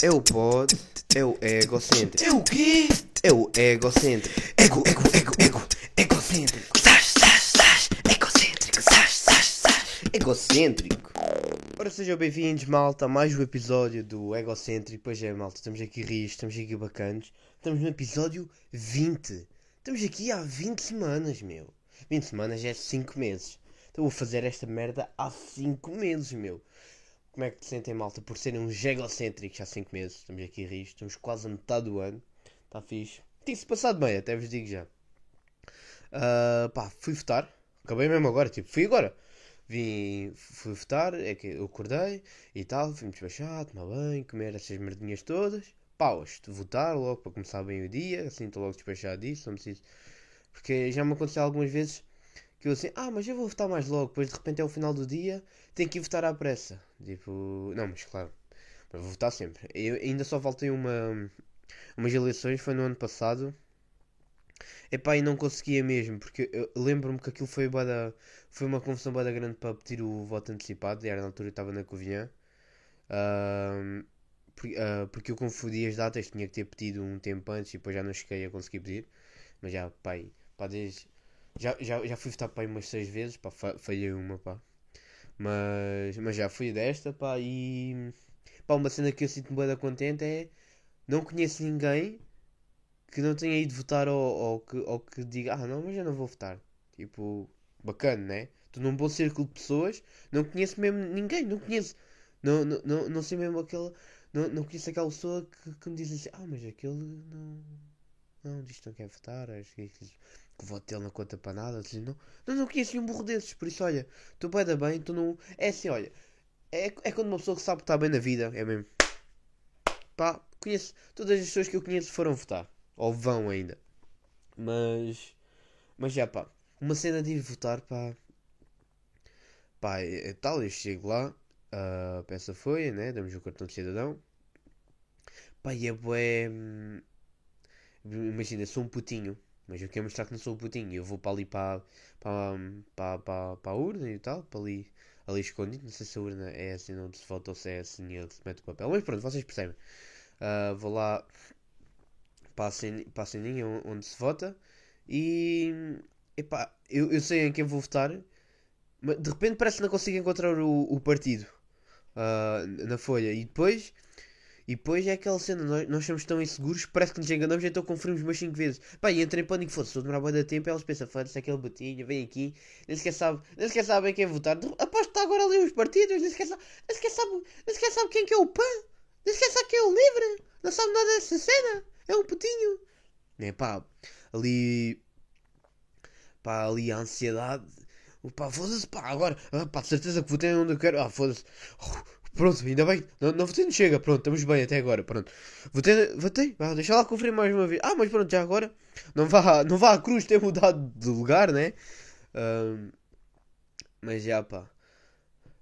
É o pod, é o egocêntrico. É o quê? É o egocêntrico. Ego, ego, ego, ego, egocêntrico. Sás, sás, sás, egocêntrico. Sás, sás, sás. Egocêntrico. Ora, sejam bem-vindos, malta, a mais um episódio do Egocêntrico. Pois é, malta, estamos aqui rios, estamos aqui bacanos. Estamos no episódio 20. Estamos aqui há 20 semanas, meu. 20 semanas é 5 meses. Então vou fazer esta merda há 5 meses, meu. Como é que te sentem, malta, por serem uns egocêntricos há 5 meses? Estamos aqui rios, estamos quase a metade do ano. Está fixe. Tem-se passado bem, até vos digo já. Ah, pá, fui votar. Acabei mesmo agora, tipo, fui agora. Vim, fui votar, é que eu acordei e tal, fui-me despachar, tomar banho, comer essas merdinhas todas. Paus, de votar logo para começar bem o dia, assim estou logo despachado disso, não preciso. Porque já me aconteceu algumas vezes que eu assim, ah, mas eu vou votar mais logo, depois de repente é o final do dia, tenho que ir votar à pressa. Tipo, não, mas claro, mas vou votar sempre. Eu ainda só faltei uma, umas eleições, foi no ano passado. Epá, e não conseguia mesmo, porque eu lembro-me que aquilo foi, bué da- foi uma confusão bada grande para pedir o voto antecipado, e era na altura eu estava na Covilhã. Ahm, por- ah, porque eu confundi as datas, tinha que ter pedido um tempo antes e depois já não cheguei a conseguir pedir. Mas já, pai, pá, desde, já, já, já fui votar pai umas seis vezes, pá, fa- falhei uma, pá. Mas, mas já fui desta, pá, e pá, uma cena que eu sinto-me da contente é não conheço ninguém que não tenha ido votar ou, ou que, ou que diga, ah não, mas eu não vou votar. Tipo, bacana, né? Estou num bom círculo de pessoas, não conheço mesmo ninguém, não conheço. Não, não, não, não sei mesmo aquele. Não, não conheço aquela pessoa que, que me diz assim, ah, mas aquele não. Não, diz que não quer votar, acho que, que, que o voto dele não conta para nada. Assim, não, não, não conheço nenhum burro desses, por isso, olha, estou bem bem, estou num. É assim, olha, é, é quando uma pessoa que sabe que está bem na vida, é mesmo. Pá, conheço, todas as pessoas que eu conheço foram votar, ou vão ainda. Mas, mas já pá, uma cena de ir votar, pá. Pá, é, é tal, eu chego lá, a peça foi, né? Damos o cartão de cidadão. Pá, e é bué. hum, Imagina, sou um putinho, mas eu quero mostrar que não sou um putinho. Eu vou para ali para, para, para, para, para a urna e tal, para ali, ali escondido. Não sei se a urna é assim onde se vota ou se é assim onde se mete o papel. Mas pronto, vocês percebem. Ah, vou lá para a para a ceninha on- onde se vota e. Epá, eu, eu sei em quem vou votar, mas de repente parece que não consigo encontrar o, o partido ah, na folha. E depois. E depois é aquela cena, nós, nós somos tão inseguros, parece que nos enganamos, então conferimos mais 5 vezes. Pá, e entrei em pânico, foda-se, se eu demorar de tempo, elas pensam, foda-se, aquele botinho, vem aqui, nem sequer sabe, nem sequer sabe em quem votar. Aposto que está agora ali os partidos, nem sequer sabe, nem sequer sabe, nem sequer sabe quem que é o PAN, nem sequer sabe quem é o LIVRE, não sabe nada dessa cena, é um putinho. É pá, ali, pá, ali a ansiedade, pá, foda-se, pá, agora, ah, pá, de certeza que votei onde eu quero, ah, foda-se. Pronto, ainda bem. Não, não votei, não chega. Pronto, estamos bem até agora. Pronto. Votei, votei. Vá, deixa lá conferir mais uma vez. Ah, mas pronto, já agora. Não vá, não vá a cruz ter mudado de lugar, né? Ahm, mas já, pá.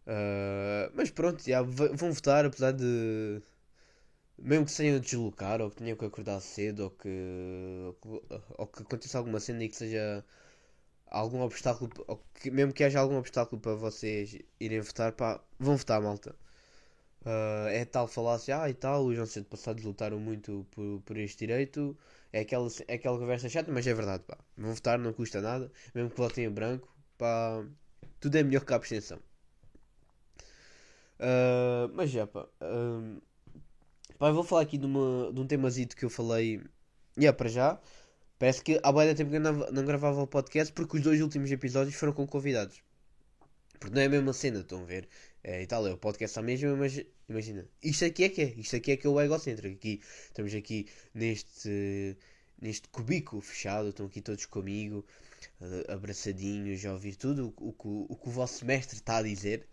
Ah, mas pronto, já vão votar, apesar de. Mesmo que se tenham de deslocar, ou que tenham que acordar cedo, ou que. ou que, aconteça alguma cena e que seja algum obstáculo, que, mesmo que haja algum obstáculo para vocês irem votar, pá, vão votar, malta. Ah, é tal falácia, ah e tal, os nossos antepassados lutaram muito por, por este direito. É aquela, é aquela conversa chata, mas é verdade, pá. Vão votar, não custa nada. Mesmo que votem em branco, pá, tudo é melhor que a abstenção. Ah, mas já, pá. ah, pá, vou falar aqui de, uma, de um temazito que eu falei. E é para já. Parece que há de tempo que eu não, não gravava o podcast porque os dois últimos episódios foram com convidados. Porque não é a mesma cena, estão a ver? É, e tal, é o podcast à mesma, mas imagina, isto aqui é que é, isto aqui é que é o egocêntrico. Aqui, estamos aqui neste, neste cubículo fechado, estão aqui todos comigo, eh, abraçadinhos, a ouvir tudo o, o, o que o vosso mestre está a dizer.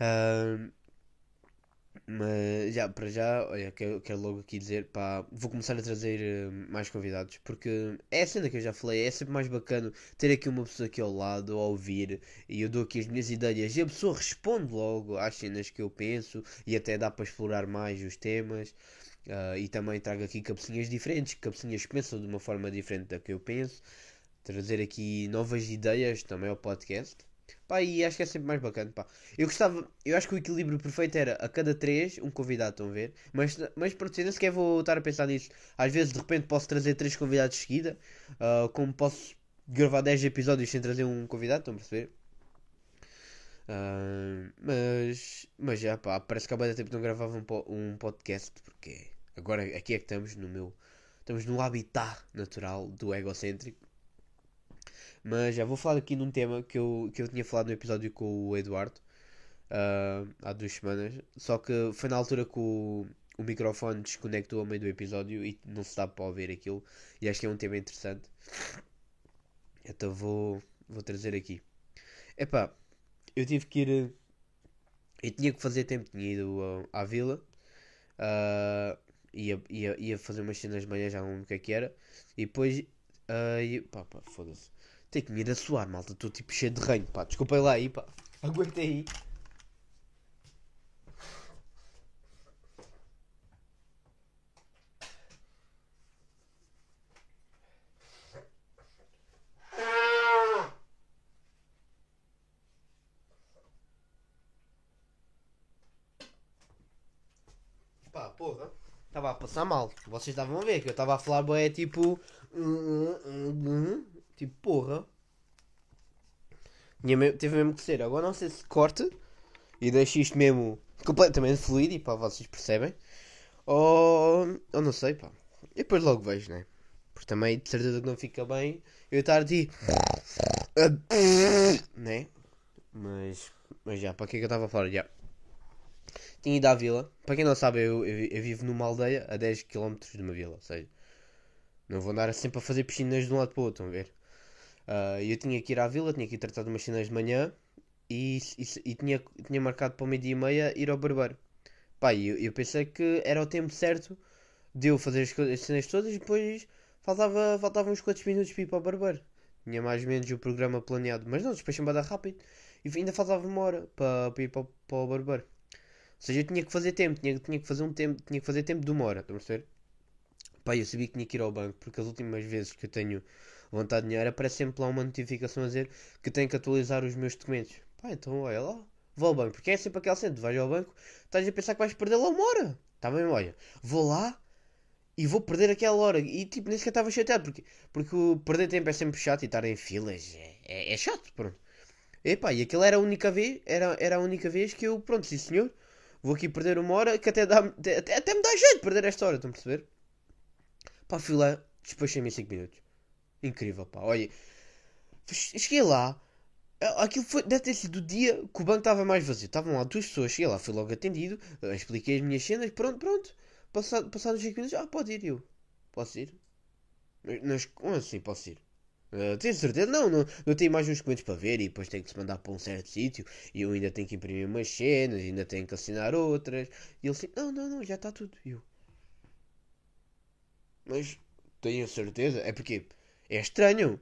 Ahm, mas já, para já, olha, quero, quero logo aqui dizer, pá, vou começar a trazer eh, mais convidados, porque é a cena que eu já falei, é sempre mais bacana ter aqui uma pessoa aqui ao lado, a ouvir, e eu dou aqui as minhas ideias, e a pessoa responde logo às cenas que eu penso, e até dá para explorar mais os temas, ah, e também trago aqui cabecinhas diferentes, cabecinhas que pensam de uma forma diferente da que eu penso, trazer aqui novas ideias também ao podcast. Pá, e acho que é sempre mais bacana, pá. Eu gostava, eu acho que o equilíbrio perfeito era a cada três um convidado, estão a ver? Mas, mas pronto, nem sequer vou estar a pensar nisso. Às vezes, de repente, posso trazer três convidados de seguida, ah, como posso gravar 10 episódios sem trazer um convidado, estão a perceber? Ah, mas, mas já pá, parece que há muito tempo não gravava um, po- um podcast, porque agora aqui é que estamos no meu, estamos no habitat natural do egocêntrico. Mas já vou falar aqui num tema que eu, que eu tinha falado no episódio com o Eduardo ah, há duas semanas. Só que foi na altura que o, o microfone desconectou ao meio do episódio e não se dá para ouvir aquilo. E acho que é um tema interessante. Então vou, vou trazer aqui. Epá, eu tive que ir. Eu tinha que fazer tempo, tinha ido ah, à vila. ah, ia, ia, ia fazer umas cenas de manhã, já não lembro o que é que era. E depois. ah, ia, pá, pá, foda-se. Tenho que me ir a suar, malta. Estou tipo cheio de ranho, pá. Desculpem lá aí, pá. Aguentem aí. Pá, porra. Estava a passar mal. Vocês estavam a ver que eu estava a falar, boé, tipo. Tipo, porra. Teve mesmo que ser. Agora não sei se corte e deixo isto mesmo completamente fluido e pá, vocês percebem. Ou, ou não sei, pá. E depois logo vejo, né? Porque também de certeza que não fica bem eu estar de. né? Mas, mas já, para que é que eu estava a falar? Já. Tinha ido à vila. Para quem não sabe, eu, eu, eu vivo numa aldeia a 10 km de uma vila. Ou seja, não vou andar sempre a fazer piscinas de um lado para o outro, a ver? Ah, eu tinha que ir à vila, tinha que ir tratar de umas cenas de manhã e, e, e tinha, tinha marcado para o meio-dia e meia ir ao barbeiro. Pá, eu, eu pensei que era o tempo certo de eu fazer as, as cenas todas e depois faltava, faltavam uns quantos minutos para ir para o barbeiro. Tinha mais ou menos o programa planeado, mas não, depois dar rápido. E ainda faltava uma hora para, para ir para, para o barbeiro. Ou seja, eu tinha que fazer tempo, tinha, tinha que fazer um tempo, tinha que fazer tempo de uma hora, estão a perceber? Pá, eu sabia que tinha que ir ao banco, porque as últimas vezes que eu tenho vontade de dinheiro aparece sempre lá uma notificação a dizer que tenho que atualizar os meus documentos. Pá, então olha lá, vou ao banco, porque é sempre aquele centro, vais ao banco, estás a pensar que vais perder lá uma hora. Está bem, olha, vou lá e vou perder aquela hora. E tipo, nem sequer estava chateado, porque, porque perder tempo é sempre chato e estar em filas é, é, é chato, pronto. Epá, e aquilo era a única vez, era, era a única vez que eu, pronto, sim senhor, vou aqui perder uma hora que até, dá, até, até me dá jeito de perder esta hora, estão a perceber? Pá, fui lá, despachei-me em 5 minutos. Incrível, pá, olha, cheguei lá, aquilo foi, deve ter sido o dia que o banco estava mais vazio, estavam lá duas pessoas, cheguei lá, fui logo atendido, expliquei as minhas cenas, pronto, pronto, passado, passados 5 minutos, ah, pode ir, eu, posso ir? Mas, como assim posso ir? Uh, tenho certeza? Não, não, eu tenho mais uns documentos para ver e depois tenho que se mandar para um certo sítio e eu ainda tenho que imprimir umas cenas, ainda tenho que assinar outras. E ele assim, não, não, não, já está tudo. E eu, mas tenho certeza? É porque é estranho.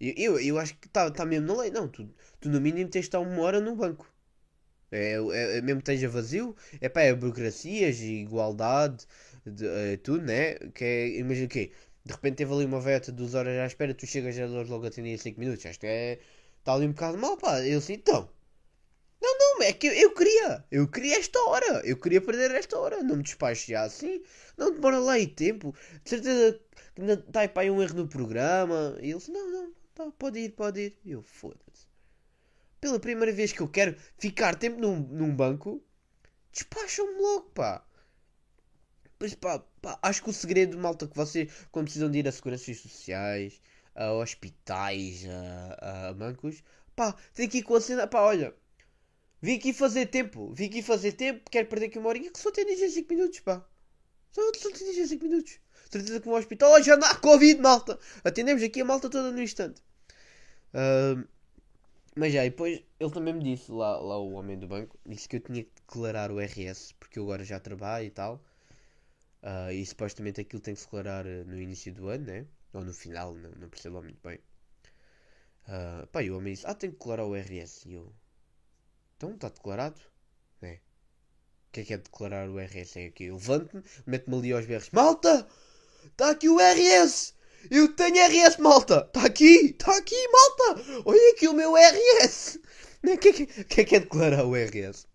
Eu, eu, eu acho que está tá mesmo na lei. Não, tu, tu no mínimo tens de estar uma hora no banco. É, é, é mesmo que esteja vazio, é pá, é burocracias igualdade, de, é, tudo, né? Que é, imagina o quê? De repente teve ali uma veta duas horas à espera, tu chegas a eles logo atender em 5 minutos. Acho que é. Está ali um bocado mal, pá. Eu assim, então. Não, não, é que eu, queria. Eu queria esta hora. Eu queria perder esta hora. Não me despacho já assim. Não demora lá aí tempo. De certeza que está aí um erro no programa. E ele assim, não, não, tá, pode ir, pode ir. E eu, foda-se. Pela primeira vez que eu quero ficar tempo num, num banco, despacham-me logo, pá. Pois pá, pá, acho que o segredo, malta, que vocês, quando precisam de ir a seguranças sociais, a hospitais, a, a bancos, pá, tem que ir com a cena, pá, olha, vim aqui fazer tempo, vim aqui fazer tempo, quero perder aqui uma horinha, que só tem 5 minutos, pá. Só, só tem 5 minutos. Certeza que no hospital, oh, já não há Covid, malta. Atendemos aqui a malta toda no instante. Ahm, mas já, e depois ele também me disse, lá, lá o homem do banco, disse que eu tinha que declarar o RS, porque eu agora já trabalho e tal. Ah, e supostamente aquilo tem que se declarar eh, no início do ano, né? Ou no final, não, não percebo muito bem. Ah, pá, e o homem disse, ah, tem que declarar o RS. E eu, então, está declarado? É. O que é que é declarar o RS? É que eu levanto-me, meto-me ali aos berros, malta! Está aqui o RS! Eu tenho RS, malta! Está aqui! Está aqui, malta! Olha aqui o meu RS! O que, é que, que é que é declarar o IRS?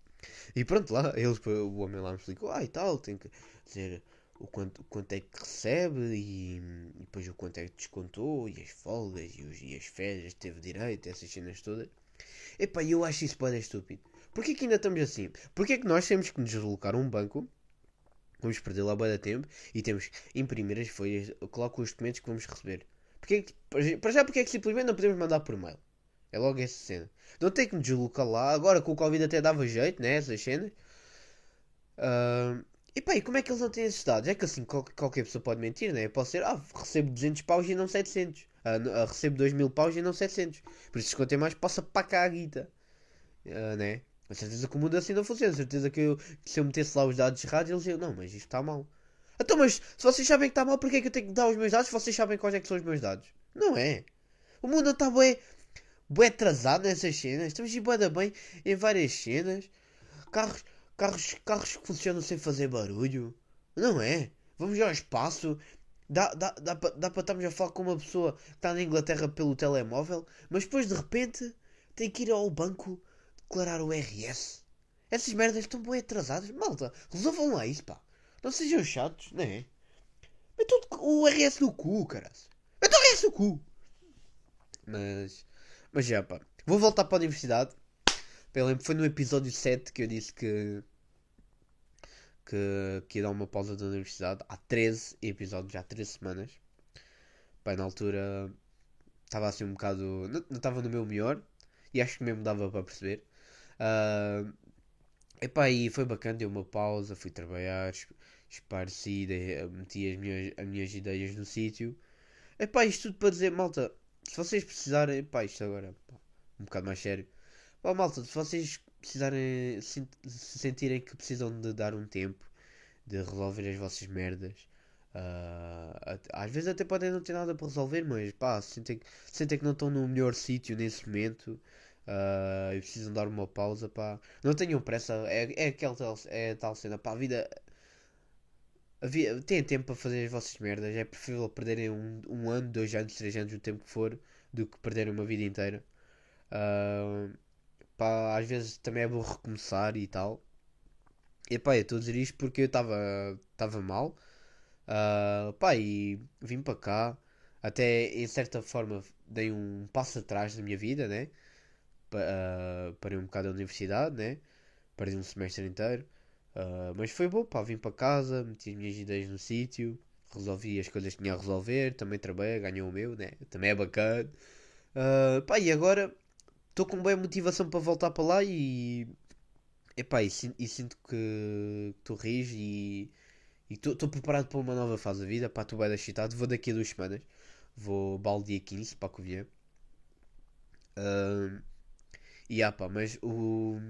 E pronto, lá, eles, o homem lá me explicou, ah e tal, tem que dizer o quanto, o quanto é que recebe e, e depois o quanto é que descontou e as folgas e, os, e as férias teve direito, essas cenas todas. Epá, eu acho isso pode estúpido. Porquê que ainda estamos assim? Porquê que nós temos que nos deslocar um banco, vamos perder lá bem tempo e temos que imprimir as folhas, colocar os documentos que vamos receber? Porquê que, para já, porque é que simplesmente não podemos mandar por mail? É logo essa cena. Não tem que nos deslocar lá. Agora com o Covid até dava jeito, né? Essas cenas. Uh, e pá, e como é que eles não têm esses dados? É que assim qualquer pessoa pode mentir, né? Pode ser, ah, recebo 200 paus e não 700. Uh, recebo 2 mil paus e não 700. Por isso, se contém mais, possa para cá a guita. Uh, né? Com certeza que o mundo assim não funciona. Com certeza que, eu, que se eu metesse lá os dados errados, eles iam, não, mas isto está mal. Então, mas se vocês sabem que está mal, porquê é que eu tenho que dar os meus dados se vocês sabem quais é que são os meus dados? Não é. O mundo está bem, bem atrasado nessas cenas. Estamos de boa bem em várias cenas. Carros, carros, carros que funcionam sem fazer barulho. Não é? Vamos ao espaço. Dá, dá, dá, dá para estarmos a falar com uma pessoa que está na Inglaterra pelo telemóvel, mas depois de repente tem que ir ao banco declarar o RS. Essas merdas estão bem atrasadas. Malta, resolvam lá isso, pá. Não sejam chatos, não é? Metam o RS no cu, caras. Metam o RS no cu. Mas, mas já, pá. Vou voltar para a universidade. Eu lembro, foi no episódio 7 que eu disse que, que, que ia dar uma pausa da universidade. Há 13 episódios, há 13 semanas. Pá, na altura estava assim um bocado. Não estava no meu melhor. E acho que mesmo dava para perceber. Uh, epá, e foi bacana, deu uma pausa, fui trabalhar, espareci, meti as minhas, as minhas ideias no sítio. Epá, isto tudo para dizer, malta, se vocês precisarem, epá, isto agora, um bocado mais sério. Pá, malta, se vocês precisarem, se, se sentirem que precisam de dar um tempo, de resolver as vossas merdas, uh, às vezes até podem não ter nada para resolver, mas pá, sentem, sentem que não estão no melhor sítio nesse momento, Uh, e precisam dar uma pausa, pá. Não tenham pressa, é, é aquela tal, é tal cena, pá. A vida. A vida tem tempo para fazer as vossas merdas. É preferível perderem um, um ano, dois anos, três anos, o tempo que for, do que perderem uma vida inteira. Uh, pá, às vezes também é bom recomeçar e tal. E pá, eu estou a dizer isto porque eu estava mal. Uh, pá, e vim para cá. Até em certa forma dei um passo atrás na minha vida, né? uh, parei um bocado a universidade, né? Perdi um semestre inteiro. Uh, mas foi bom, pá, vim para casa, meti as minhas ideias no sítio, resolvi as coisas que tinha a resolver, também trabalhei, ganhei o meu, né? Também é bacana. Uh, pá, e agora estou com boa motivação para voltar para lá e. Epá, e, e sinto que tu rires e estou preparado para uma nova fase da vida. Pá, estou bem excitado. Vou daqui a duas semanas. Vou balde dia 15 para a Covilhã. Uh, e ah, pá, mas o.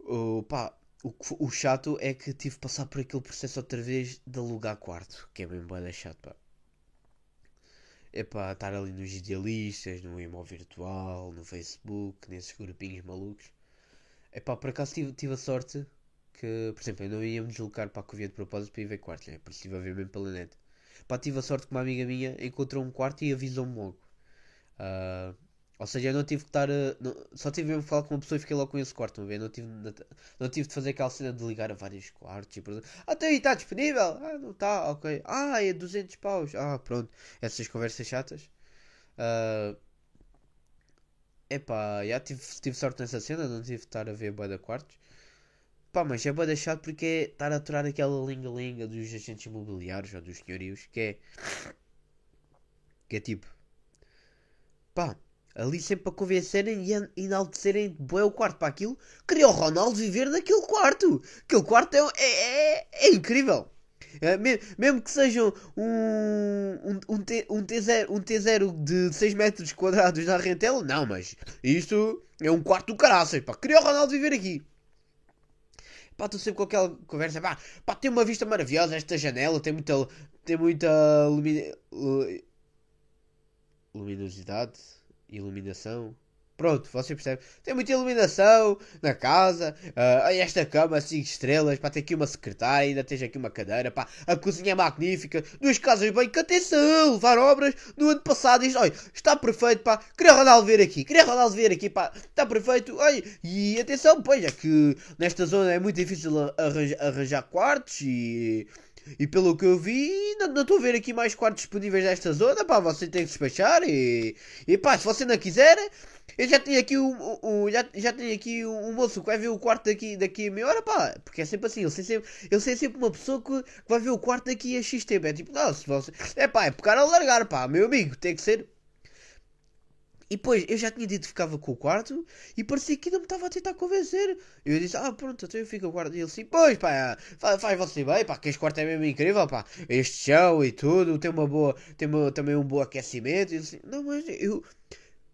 O, pá, o, o chato é que tive de passar por aquele processo outra vez de alugar quarto, que é bem boa chato, pá. É pá, estar ali nos idealistas, no emo virtual, no Facebook, nesses grupinhos malucos. É pá, por acaso tive, tive a sorte que, por exemplo, eu não ia me deslocar para a Covia de propósito para ir ver quartos, né? Por isso estive a ver mesmo pela net. Pá, tive a sorte que uma amiga minha encontrou um quarto e avisou-me logo. Uh, ou seja, eu não tive que estar. Não, só tive mesmo que falar com uma pessoa e fiquei logo com esse quarto, não, não, tive, não, não tive de fazer aquela cena de ligar a vários quartos e perguntar: Ah, tá aí, está disponível? Ah, não está, ok. Ah, é 200 paus. Ah, pronto. Essas conversas chatas. Uh, epá, já tive, tive sorte nessa cena, não tive de estar a ver boa quartos. Pá, mas é boa chato porque é estar a aturar aquela linga-linga dos agentes imobiliários ou dos senhorios que é. que é tipo. Pá ali sempre para convencerem e enaltecerem bué o quarto para aquilo. Queria o Ronaldo viver naquele quarto. Aquele quarto é, é, é, é incrível. É, mesmo que sejam um, um, um, T, um, T0, um T0 de 6 metros quadrados na rentela, não, mas isto é um quarto do caraças. Pá. Queria o Ronaldo viver aqui. Estou sempre com aquela conversa. Pá, pá, tem uma vista maravilhosa esta janela, tem muita, tem muita luminosidade iluminação. Pronto, você percebe. Tem muita iluminação na casa. Uh, esta cama, 5 estrelas. Pá, tem aqui uma secretária. Ainda tens aqui uma cadeira. Pá, a cozinha é magnífica. Duas casas bem. Que atenção! Levar obras no ano passado. Isto, olha, está perfeito. Pá, queria Ronaldo ver aqui. Queria Ronaldo ver aqui. Pá, está perfeito. Olha, e atenção, pois é que nesta zona é muito difícil arranjar, arranjar quartos. E. E pelo que eu vi, não estou a ver aqui mais quartos disponíveis nesta zona, pá, você tem que despachar e, e pá, se você não quiser, eu já tenho aqui um, já, já tenho aqui um, moço que vai ver o quarto daqui, daqui a meia hora, pá, porque é sempre assim, eu sei sempre, eu sei sempre uma pessoa que vai ver o quarto daqui a X tempo, é tipo, não, se você, é pá, é pegar a largar, pá, meu amigo, tem que ser e depois eu já tinha dito que ficava com o quarto e parecia que ainda me estava a tentar convencer. Eu disse, ah pronto, então eu fico com o quarto. E ele assim, pois pá, faz, faz você bem, pá, que este quarto é mesmo incrível, pá. Este chão e tudo, tem uma boa, tem uma, também um bom aquecimento. E ele assim, não, mas eu,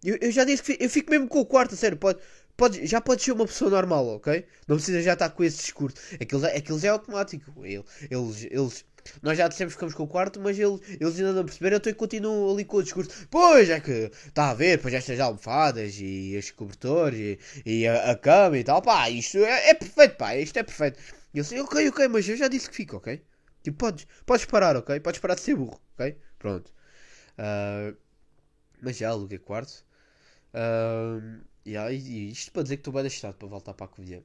eu, eu já disse que eu fico mesmo com o quarto, sério, pode. Pode, já pode ser uma pessoa normal, ok? Não precisa já estar com esse discurso. Aquilo, aquilo já é automático. Eles, eles, nós já dissemos que ficamos com o quarto, mas ele, eles ainda não perceberam, então eu continuo ali com o discurso. Pois é que está a ver, pois estas almofadas e estes cobertores e, e a, a, cama e tal, pá, isto é, é, perfeito, pá, isto é perfeito. E eu sei, ok, ok, mas eu já disse que fico, ok? Tipo, podes, podes parar, ok? Podes parar de ser burro, ok? Pronto. Uh, mas já aluguei quarto. Uh, yeah, e isto para dizer que estou bem deixado para voltar para a Covilhã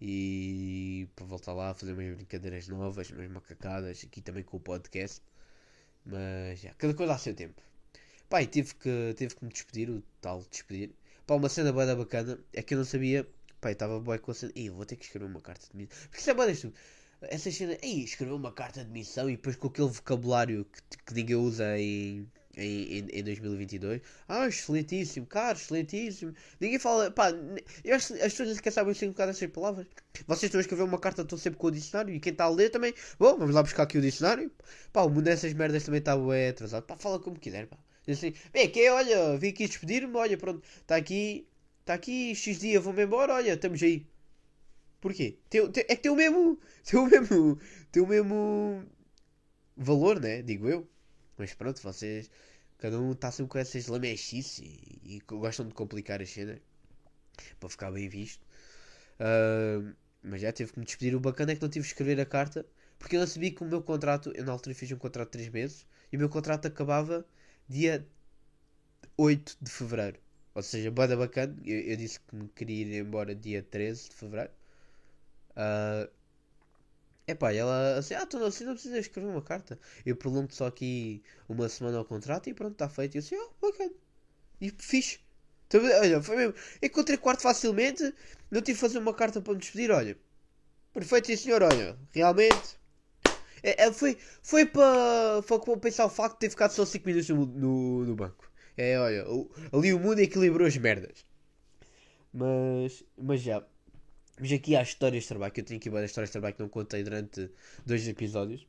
e para voltar lá a fazer umas brincadeiras novas, umas macacadas, aqui também com o podcast. Mas já, cada coisa há seu tempo. E tive que, tive que me despedir, o tal despedir. Pá, uma cena boa bacana é que eu não sabia. Pá, estava boa com a cena. Ih, vou ter que escrever uma carta de missão. Porque isso é boa disto. Essa cena. Ih, escrever uma carta de missão e depois com aquele vocabulário que, que ninguém usa em em, em, em 2022. Ah, excelentíssimo, cara, excelentíssimo. Ninguém fala, pá, eu acho, as pessoas nem sequer sabem significado destas palavras. Vocês estão a escrever uma carta, estão sempre com o dicionário. E quem está a ler também, bom, vamos lá buscar aqui o dicionário. Pá, o mundo dessas merdas também está bem atrasado. Pá, fala como quiser, pá. Assim, bem, que olha, vim aqui despedir-me, olha, pronto, está aqui, está aqui, X dia, vou-me embora, olha, estamos aí. Porquê? Tem, tem, é que tem o mesmo, tem o mesmo, tem o mesmo valor, né? Digo eu. Mas pronto, vocês. Cada um está sempre com essas lamechices e, e, gostam de complicar as cenas para ficar bem visto. Uh, mas já teve que me despedir. O bacana é que não tive que escrever a carta porque eu não sabia que o meu contrato. Eu na altura fiz um contrato de 3 meses e o meu contrato acabava dia 8 de fevereiro. Ou seja, bada bacana. Eu, eu, disse que me queria ir embora dia 13 de fevereiro. Uh, Epá, e ela assim, ah, tu não, assim não precisas escrever uma carta. Eu prolongo só aqui uma semana ao contrato e pronto, está feito. E eu assim, oh, bacana. E fixe. Então, olha, foi mesmo. Encontrei quarto facilmente, não tive que fazer uma carta para me despedir, olha. Perfeito, sim senhor, olha. Realmente. É, é, foi foi para foi para pensar o facto de ter ficado só 5 minutos no, no, no, banco. É, olha, o, ali o mundo equilibrou as merdas. Mas, mas já. Mas aqui há histórias de trabalho, que eu tenho aqui várias histórias de trabalho que não contei durante dois episódios.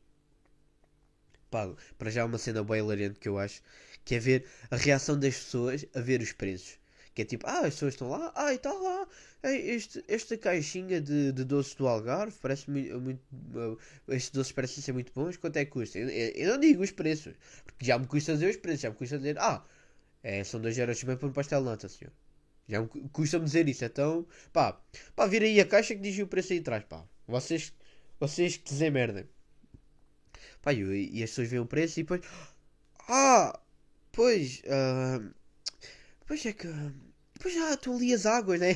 Pá, para já uma cena bem hilariante que eu acho, que é ver a reação das pessoas a ver os preços. Que é tipo, ah, as pessoas estão lá, ah, está lá, este, esta caixinha de, de doces do Algarve parece muito, muito estes doces parecem ser muito bons, quanto é que custa? Eu, eu, não digo os preços, porque já me custa dizer os preços, já me custa dizer, ah, é, são 2 euros bem para um pastel de senhor. Já custa-me dizer isso. Então, pá, pá, vira aí a caixa que diz o preço aí atrás, pá. Vocês, vocês que merda. Pá, e, e as pessoas veem o preço e depois. Ah, pois. Uh, pois é que. Pois já estão ali as águas, né?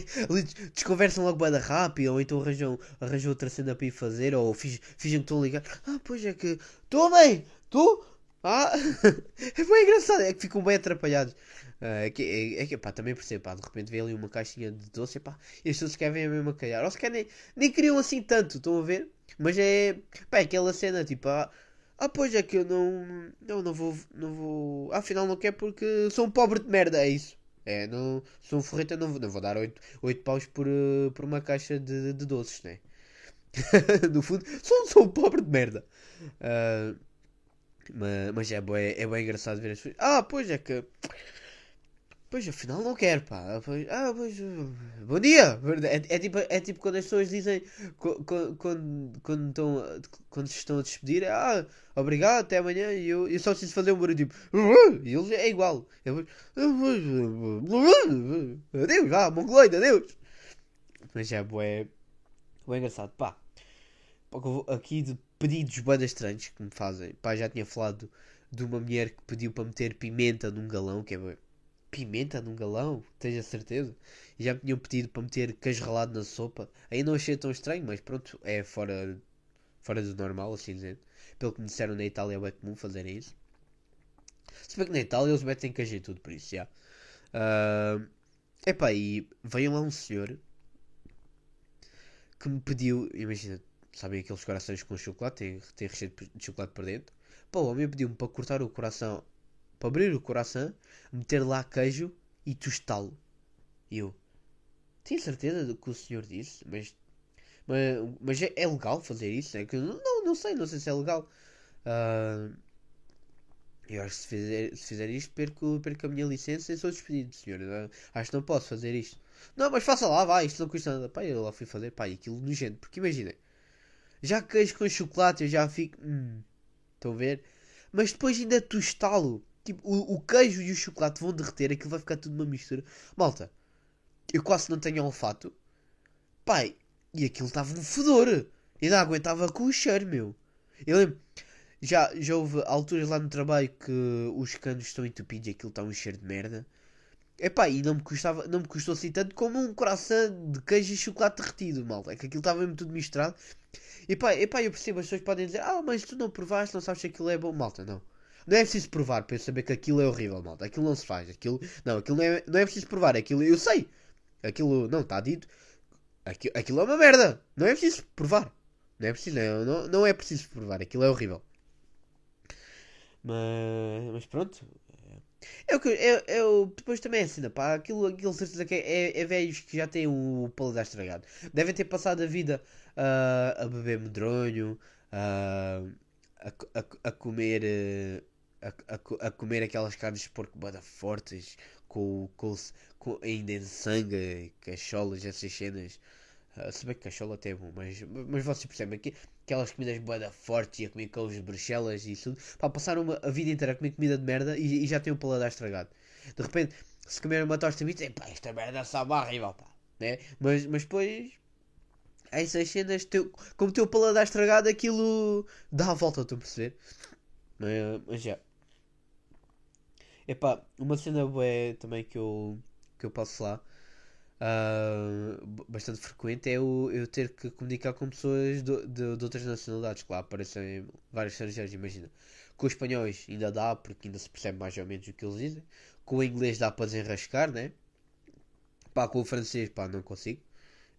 Desconversam logo bada rápido, ou então arranjam, arranjam outra cena para ir fazer, ou fingem que estão a ligar. Ah, pois é que. Estou bem! Tu? Ah! é bem engraçado, é que ficam bem atrapalhados. Uh, é que, é, é que pá, também percebo, pá, de repente vê ali uma caixinha de doce e pá, e pessoas querem a mesma calhar. Ou se querem, nem queriam assim tanto, estão a ver? Mas é, pá, é aquela cena tipo, ah, ah, pois é que eu não, não, não vou, não vou, afinal não quero porque sou um pobre de merda, é isso. É, não, sou um forreta, não, não vou dar 8, 8 paus por, uh, por uma caixa de, de doces, né? no fundo, sou, sou um pobre de merda. Uh, mas, mas é, bem, é bem engraçado ver as pessoas. Ah, pois é que Pois, afinal não quero, pá. Pois, ah, pois. Bom dia! É, é, tipo, é tipo quando as pessoas dizem. Quando, quando, quando, estão, quando se estão a despedir, é, ah, obrigado, até amanhã. E eu, eu só preciso fazer um barulho tipo. E eles é igual. Eu, adeus, vá, mongoloide, adeus! Mas é, bué. Bué engraçado, pá. Aqui de pedidos bem estranhos que me fazem. Pá, já tinha falado de uma mulher que pediu para meter pimenta num galão, que é pimenta num galão, tens a certeza? E já me tinham pedido para meter queijo ralado na sopa. Aí não achei tão estranho, mas pronto, é fora, fora do normal, assim dizendo. Pelo que me disseram na Itália é comum fazerem isso. Se bem que na Itália eles metem queijo e tudo, por isso já. Uh, epá, e veio lá um senhor que me pediu, imagina, sabem aqueles corações com chocolate, tem, tem recheio de chocolate por dentro. Pô, o homem pediu-me para cortar o coração para abrir o coração, meter lá queijo e tostá-lo. E eu, tenho certeza do que o senhor disse, mas, mas, mas é, é, legal fazer isso? É que não, não sei, não sei se é legal. Uh, eu acho que se fizer, se fizer isto, perco, perco a minha licença e sou despedido, senhor. Uh, acho que não posso fazer isto. Não, mas faça lá, vai, isto não custa nada. Pá, eu lá fui fazer, pá, aquilo nojento. Porque imaginem, já queijo com chocolate eu já fico. Hum, estão a ver? Mas depois ainda tostá-lo. Tipo, o, o, queijo e o chocolate vão derreter, aquilo vai ficar tudo uma mistura. Malta, eu quase não tenho olfato. Pai, e aquilo estava um fedor. E não aguentava com o cheiro, meu. Eu lembro, já, já houve alturas lá no trabalho que os canos estão entupidos e aquilo está um cheiro de merda. Epá, e não me, custava, não me custou assim tanto como um coração de queijo e chocolate derretido, malta. É que aquilo estava mesmo tudo misturado. Epá, epá, eu percebo, as pessoas podem dizer, ah, mas tu não provaste, não sabes se aquilo é bom. Malta, não. Não é preciso provar para eu saber que aquilo é horrível, malta. Aquilo não se faz. Aquilo, não, aquilo não é, não é preciso provar. Aquilo eu sei. Aquilo não está dito. Aquilo, aquilo é uma merda. Não é preciso provar. Não é preciso, não, não, não é preciso provar. Aquilo é horrível. Mas, mas pronto. É o que eu, eu, depois também é assim, pá, aquilo, aquilo certeza que é, é, é velhos que já têm o paladar estragado. Devem ter passado a vida uh, a beber medronho, uh, a, a, a comer uh, a, a, comer aquelas carnes de porco bada fortes, com, com, com ainda em sangue, cacholas, essas cenas. Uh, se bem que cachola até é bom, mas, mas vocês percebem que aquelas comidas bada fortes e a comer couves de bruxelas e tudo, pá, passaram uma, a vida inteira a comer comida de merda e, e já têm o paladar estragado. De repente, se comer uma tosta de pá, esta merda sabe horrível, pá, né? Mas, mas depois, essas cenas, teu, como teu paladar estragado, aquilo dá a volta, estou a perceber? Mas, mas já. Epá, uma cena boa também que eu, que eu passo lá uh, bastante frequente é o, eu ter que comunicar com pessoas de, de, de outras nacionalidades. Claro, aparecem vários estrangeiros, imagina. Com os espanhóis ainda dá, porque ainda se percebe mais ou menos o que eles dizem. Com o inglês dá para desenrascar, né? Pá, com o francês, pá, não consigo.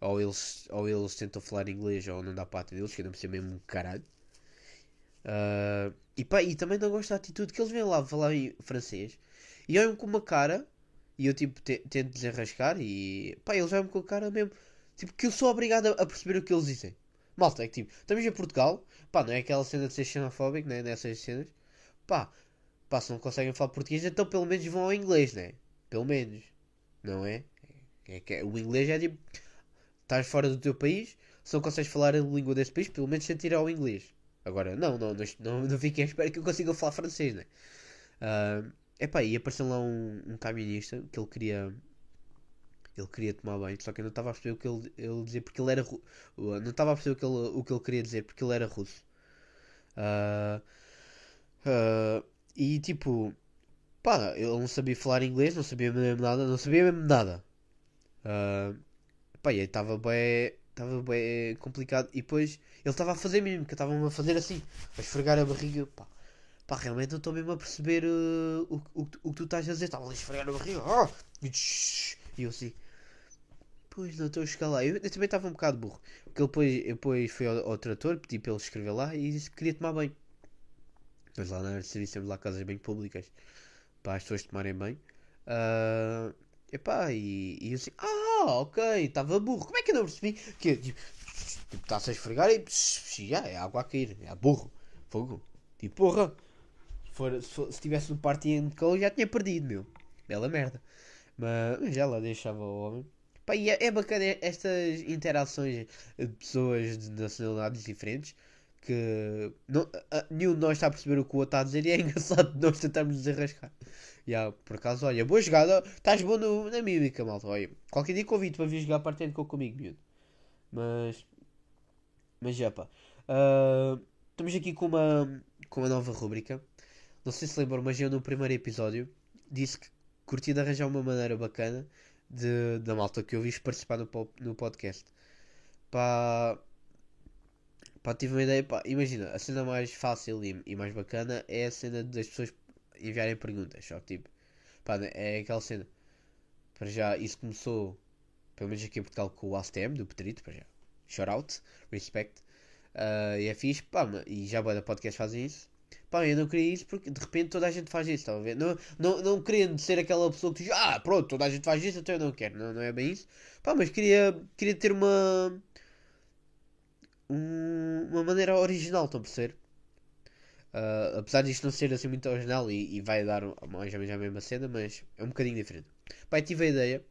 Ou eles, ou eles tentam falar inglês ou não dá para deles, que ainda me ser mesmo um caralho. Uh, e, pá, e também não gosto da atitude que eles vêm lá falar em francês e olham com uma cara e eu tipo te, tento desenrascar e pá, eles olham com a cara mesmo tipo que eu sou obrigado a, a, perceber o que eles dizem. Malta, é que tipo, estamos em Portugal, pá, não é aquela cena de ser xenofóbico, né? Nessas cenas, pá, pá, se não conseguem falar português, então pelo menos vão ao inglês, né? Pelo menos, não é? é, é o inglês é tipo, estás fora do teu país, se não consegues falar a língua desse país, pelo menos tenta ir ao inglês. Agora, não, não, não, não, fiquem à espera que eu consiga falar francês, né? Uh, epá, e apareceu lá um, um que ele queria. Ele queria tomar banho, só que eu não estava a perceber o que ele, ele dizia porque ele era. Não estava a perceber o que, ele, o que ele queria dizer porque ele era russo. Uh, uh, e tipo. Pá, ele não sabia falar inglês, não sabia mesmo nada, não sabia mesmo nada. Uh, pá, e estava bem Estava bem complicado. E depois ele estava a fazer mesmo, que estava a fazer assim, a esfregar a barriga. Pá, pá realmente não estou mesmo a perceber uh, o, o, o, que tu estás a dizer. Estava a esfregar a barriga. Oh! E eu assim, pois não estou a chegar lá. Eu, eu também estava um bocado burro. Porque ele depois, depois foi ao, ao trator, pedi para ele escrever lá e disse que queria tomar banho. Mas lá na serviço temos lá casas bem públicas para as pessoas tomarem banho. Uh, epá, e, e eu assim, ah! Ah, ok, estava burro. Como é que eu não percebi? Que tipo, está-se a esfregar e já, é água a cair. É burro. Fogo. Tipo, porra. Se, for, se, tivesse no party de call já tinha perdido, meu. Bela merda. Mas já lá deixava o homem. Pá, e é, é bacana estas interações de pessoas de nacionalidades diferentes que não, a- nenhum de nós está a perceber o que o outro está a dizer e é engraçado nós tentarmos desenrascar. Yeah, por acaso, olha, boa jogada, estás bom no- na mímica, malta. Olha, qualquer dia convido para vir jogar partendo com comigo, miúdo. Mas, mas já pá. Ah, estamos aqui com uma, com uma nova rúbrica. Não sei se lembram, mas eu no primeiro episódio disse que curti de arranjar uma maneira bacana de, da malta que eu vi participar no, no podcast. Pá, pá, tive uma ideia. Pá, imagina, a cena mais fácil e, e mais bacana é a cena das pessoas enviarem perguntas. Só que, tipo, pá, né, é aquela cena. Para já, isso começou, pelo menos aqui em Portugal, com o ASTM do Petrito. Para já, shout out, respect. Ah, e é fixe, pá, e já boa da podcast fazem isso. Pá, eu não queria isso porque de repente toda a gente faz isso, estão a ver? Não, não, não querendo ser aquela pessoa que diz, ah, pronto, toda a gente faz isso, então eu não quero. Não, não é bem isso. Pá, mas queria, queria ter uma. Um- uma maneira original, estão a perceber? Ah, apesar disto não ser assim muito original e, e vai dar mais ou menos a mesma cena, mas é um bocadinho diferente. Eu tive a ideia.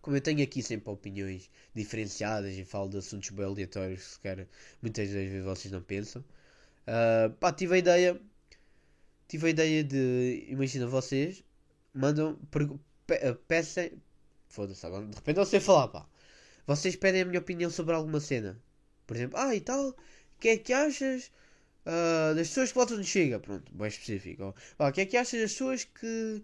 Como eu tenho aqui sempre opiniões diferenciadas e falo de assuntos bem aleatórios se calhar muitas vezes vocês não pensam. Ah, pá, tive a ideia. Tive a ideia de. Imagina, vocês mandam. pe- ah, Peçam. Foda-se, de repente não sei falar, pá. Vocês pedem a minha opinião sobre alguma cena. Por exemplo, ah e tal, o que é que achas ah, das pessoas que votam no Chega? Pronto, bem específico. ó. Ah, o que é que achas das pessoas que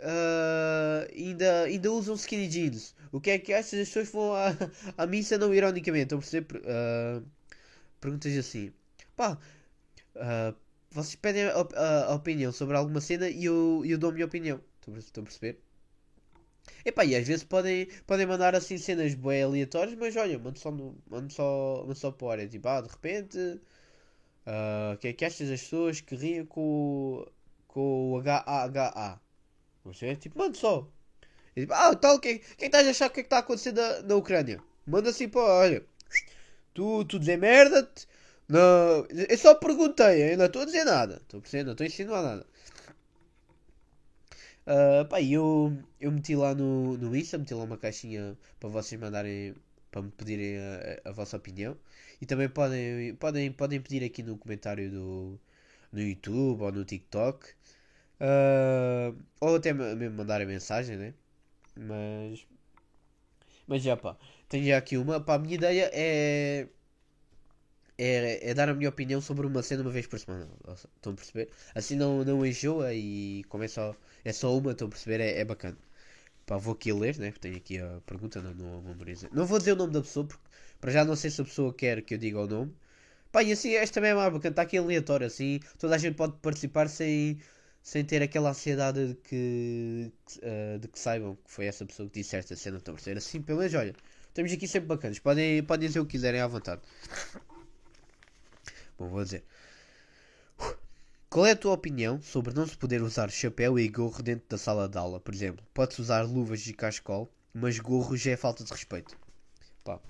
ah, ainda, ainda usam skinny jeans? O que é que achas das pessoas que vão à, à missa não ironicamente? Estão a perceber? Ah, perguntas assim. Pá, vocês pedem a, a- opinião sobre alguma cena e eu, eu dou a minha opinião. Estão a perceber? Epá, e às vezes podem, podem mandar assim cenas bem aleatórias, mas olha, mando só, no, mando só, mando só para é tipo, ah, de repente, ah, o que é que achas das pessoas que riem com, o- com o HAHA? Você tipo, mando só. E, tipo, ah, tal, o que, é- o que é que estás a achar que é que está a acontecer na, na Ucrânia? Manda assim para, olha, tu, tu dizer merda, não, eu só perguntei, não estou a dizer nada, estou a não estou a insinuar nada. Ah, pá, eu, eu meti lá no, no Insta, meti lá uma caixinha para vocês mandarem, para me pedirem a, a vossa opinião. E também podem, podem, podem pedir aqui no comentário do, no YouTube ou no TikTok. Ah, ou até me- mesmo mandarem mensagem, né? Mas, mas já pá, tenho já aqui uma. Pá, a minha ideia é, é, é dar a minha opinião sobre uma cena uma vez por semana. Estão a perceber? Assim não, não enjoa e é só, é só uma, estão a perceber? É, é bacana. Pá, vou aqui ler, né? Tenho aqui a pergunta, não, não. Não vou dizer o nome da pessoa, porque para já não sei se a pessoa quer que eu diga o nome. Pá, e assim, esta também é mais bacana, está aqui aleatório, assim, toda a gente pode participar sem, sem ter aquela ansiedade de que, eh, de que saibam que foi essa pessoa que disse esta cena, estão a perceber? Assim, pelo menos, olha, estamos aqui sempre bacanas, podem, podem dizer o que quiserem à vontade. Bom, vou dizer. Qual é a tua opinião sobre não se poder usar chapéu e gorro dentro da sala de aula? Por exemplo, pode-se usar luvas de cascol, mas gorro já é falta de respeito. Pá.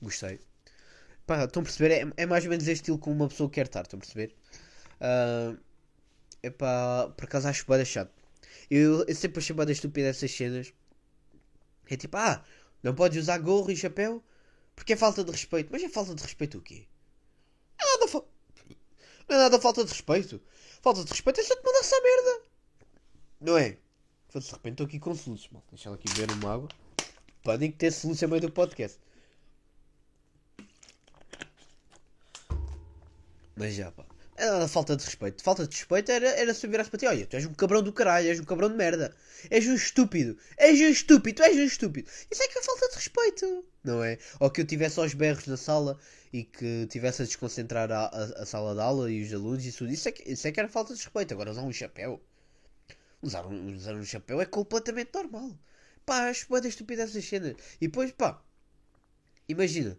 Gostei. Pá, estão a perceber? É, é mais ou menos este estilo como uma pessoa quer estar, estão a perceber? Ah, é pá, por acaso acho bada chato. Eu, eu sempre achei bada estúpida essas cenas. É tipo, ah, não podes usar gorro e chapéu porque é falta de respeito. Mas é falta de respeito o quê? É nada, não é nada falta de respeito. Falta de respeito é só te mandar essa merda. Não é? De repente estou aqui com soluços, mal. Deixa ela aqui beber uma água. Podem que ter soluço a meio do podcast. Mas já, pá. É nada falta de respeito. Falta de respeito era, era se eu virasse para ti. Olha, tu és um cabrão do caralho, és um cabrão de merda. És um estúpido. És um estúpido, és um estúpido. Isso é que é falta de respeito. Não é? Ou que eu tivesse aos berros na sala e que tivesse a desconcentrar a, a, a sala de aula e os alunos e tudo. Isso é, que, isso é que era falta de respeito. Agora usar um chapéu. Usar um, usar um chapéu é completamente normal. Pá, acho boa da estúpida essas cenas. E depois, pá, imagina.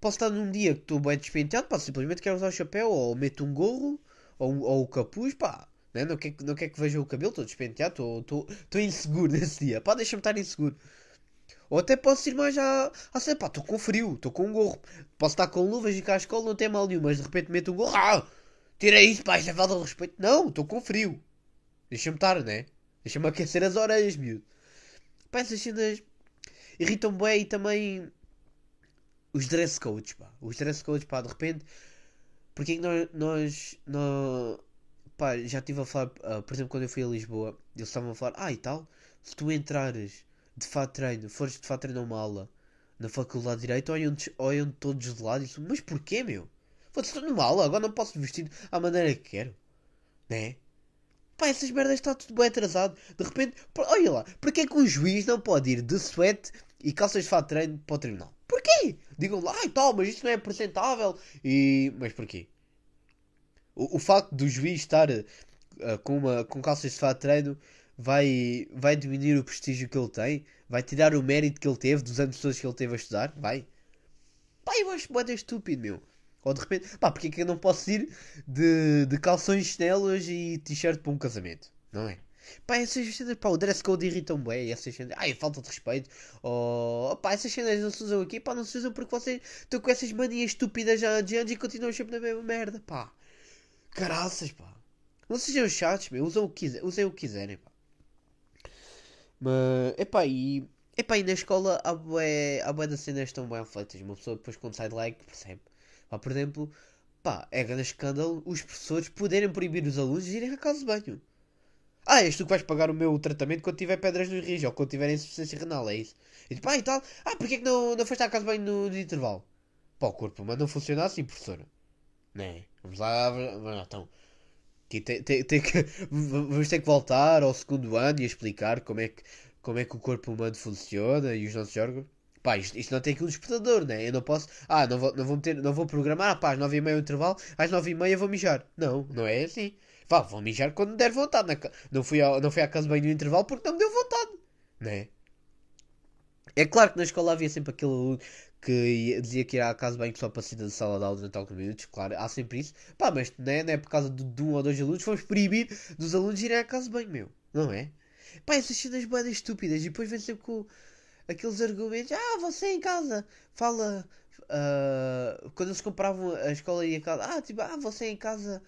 Posso estar num dia que estou bem despenteado, pá, simplesmente quero usar o chapéu, ou meto um gorro, ou, ou o capuz, pá. Né? Não, quer, não quer que veja o cabelo, estou despenteado, estou inseguro nesse dia. Pá, deixa-me estar inseguro. Ou até posso ir mais à, à cena, pá, estou com frio, estou com um gorro. Posso estar com luvas e cascola, não tem mal nenhum, mas de repente meto um gorro. Ah, tira isso, pá, isto é falta respeito. Não, estou com frio. Deixa-me estar, né? Deixa-me aquecer as orelhas, miúdo. Pá, essas cenas irritam bem e também os dress codes, pá. Os dress codes, pá, de repente. Porque é que nós, nós, pá, já estive a falar, uh, por exemplo, quando eu fui a Lisboa, eles estavam a falar, ah, e tal, se tu entrares de fato treino, fores de fato treino a uma aula na faculdade de Direito, olham, todos de lado e dizem, mas porquê, meu? Foda-se, estou numa aula, agora não posso vestir à maneira que quero, né? Pá, essas merdas está tudo bem atrasado. De repente, olha lá, porquê é que um juiz não pode ir de sweat e calças de fato treino para o tribunal? Porquê? Digam lá, ai tal, mas isto não é apresentável. E... Mas porquê? O, o facto do juiz estar uh, com, uma, com calças de fato treino vai, vai diminuir o prestígio que ele tem? Vai tirar o mérito que ele teve dos anos todos que ele teve a estudar? Vai? Pá, eu acho que estúpido, meu. Ou de repente, pá, porque é que eu não posso ir de, de calções, chinelos e t-shirt para um casamento? Não é? Pá, essas cenas, pá, o dress code irritam bem, essas cenas, ai, falta de respeito, oh, pá, essas cenas não se usam aqui, pá, não se usam porque vocês estão com essas manias estúpidas já de anos e continuam sempre na mesma merda, pá. Caraças, pá. Não sejam chatos, meu, usem o que, quiser, usem o que quiserem, pá. Mas, epá, e, epá, e na escola há bué, há bué das cenas tão bem feitas, uma pessoa depois quando sai de like percebe. Pá, por exemplo, pá, é grande escândalo os professores poderem proibir os alunos de irem à casa de banho. Ah, és tu que vais pagar o meu tratamento quando tiver pedras no rijo ou quando tiver insuficiência renal, é isso? E tipo, ah, e tal, ah, porque é que não, não foste à casa banho no, no intervalo? Pá, o corpo mas não funciona assim, professora. Né? Vamos lá, então. Tem, tem, tem que, vamos ter que voltar ao segundo ano e explicar como é que, como é que o corpo humano funciona e os nossos órgãos. Pá, isto, isto não tem aqui um despertador, né? Eu não posso. Ah, não vou, não vou, meter, não vou programar. Ah, pá, às 9h30 o intervalo, às 9h30 vou mijar. Não, não é assim. Vá, vou mijar quando der vontade. Não, fui ao, não fui à casa bem no intervalo porque não me deu vontade, né? É claro que na escola havia sempre aquele aluno que dizia que ir à casa bem só para sair da sala de aula durante alguns minutos, claro, há sempre isso. Pá, mas não é, não é por causa de, de um ou dois alunos, vamos proibir dos alunos irem à casa bem, meu, não é? Pá, essas cenas boedas estúpidas e depois vem sempre com aqueles argumentos. Ah, você em casa fala. Uh, quando eles compravam a escola e a casa. Ah, tipo, ah, você em casa.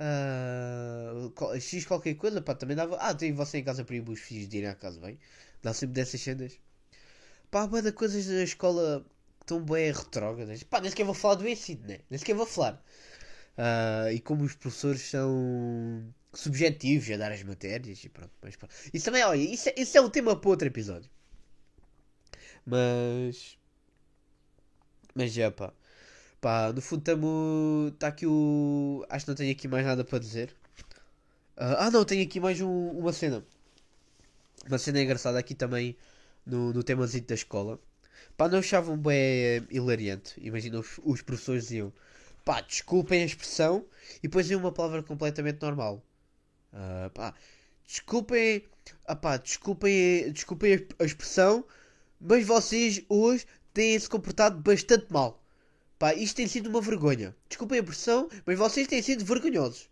Uh, X qualquer coisa, pá, também dava. Ah, tem você em casa ir os filhos de irem à casa bem. Dá sempre dessas cenas. Pá, boa coisas da escola tão bem retrógradas. Pá, nem sequer vou falar do ensino, né? Nem sequer vou falar. Uh, e como os professores são subjetivos a dar as matérias e pronto. Mas, pronto. Isso também, olha, isso é, isso é um tema para outro episódio. Mas. Mas já, pá. Pá, no fundo estamos. Está aqui o. Acho que não tenho aqui mais nada para dizer. Uh, ah, não, tenho aqui mais um, uma cena. Uma cena engraçada aqui também no, no da escola. Pá, não achavam bem hilariante. Imagina, os, os professores diziam pá, desculpem a expressão e depois diziam uma palavra completamente normal. Uh, pá, desculpem, ah, pá, desculpem, desculpem a expressão, mas vocês hoje têm se comportado bastante mal. Pá, isto tem sido uma vergonha. Desculpem a expressão, mas vocês têm sido vergonhosos.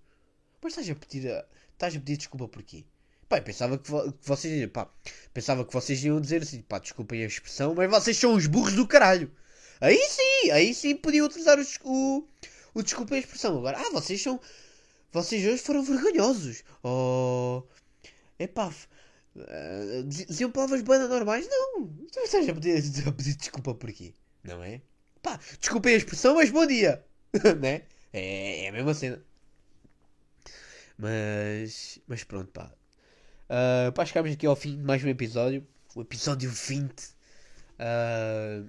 Mas estás a pedir, estás a pedir desculpa porquê? Pá, pensava que, vo que, vocês, pá, pensava que vocês iam dizer assim, pá, desculpem a expressão, mas vocês são os burros do caralho. Aí sim, aí sim podiam utilizar o, o, o desculpem a expressão. Agora, ah, vocês são, vocês hoje foram vergonhosos. Oh, epá, uh, diziam palavras bandas normais? Não, vocês a pedir, a pedir desculpa por quê? Não é? Pá, desculpem a expressão, mas bom dia, né? É, é a mesma cena. Mas, mas pronto, pá. Uh, pá, chegámos aqui ao fim de mais um episódio. O episódio 20. Uh, ah,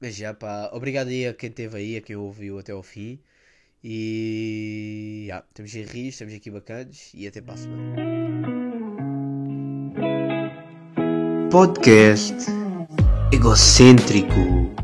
mas já, pá, obrigado aí a quem esteve aí, a quem ouviu até ao fim. E. Yeah, estamos em rios, estamos aqui bacanas. E até para a semana. Podcast egocêntrico.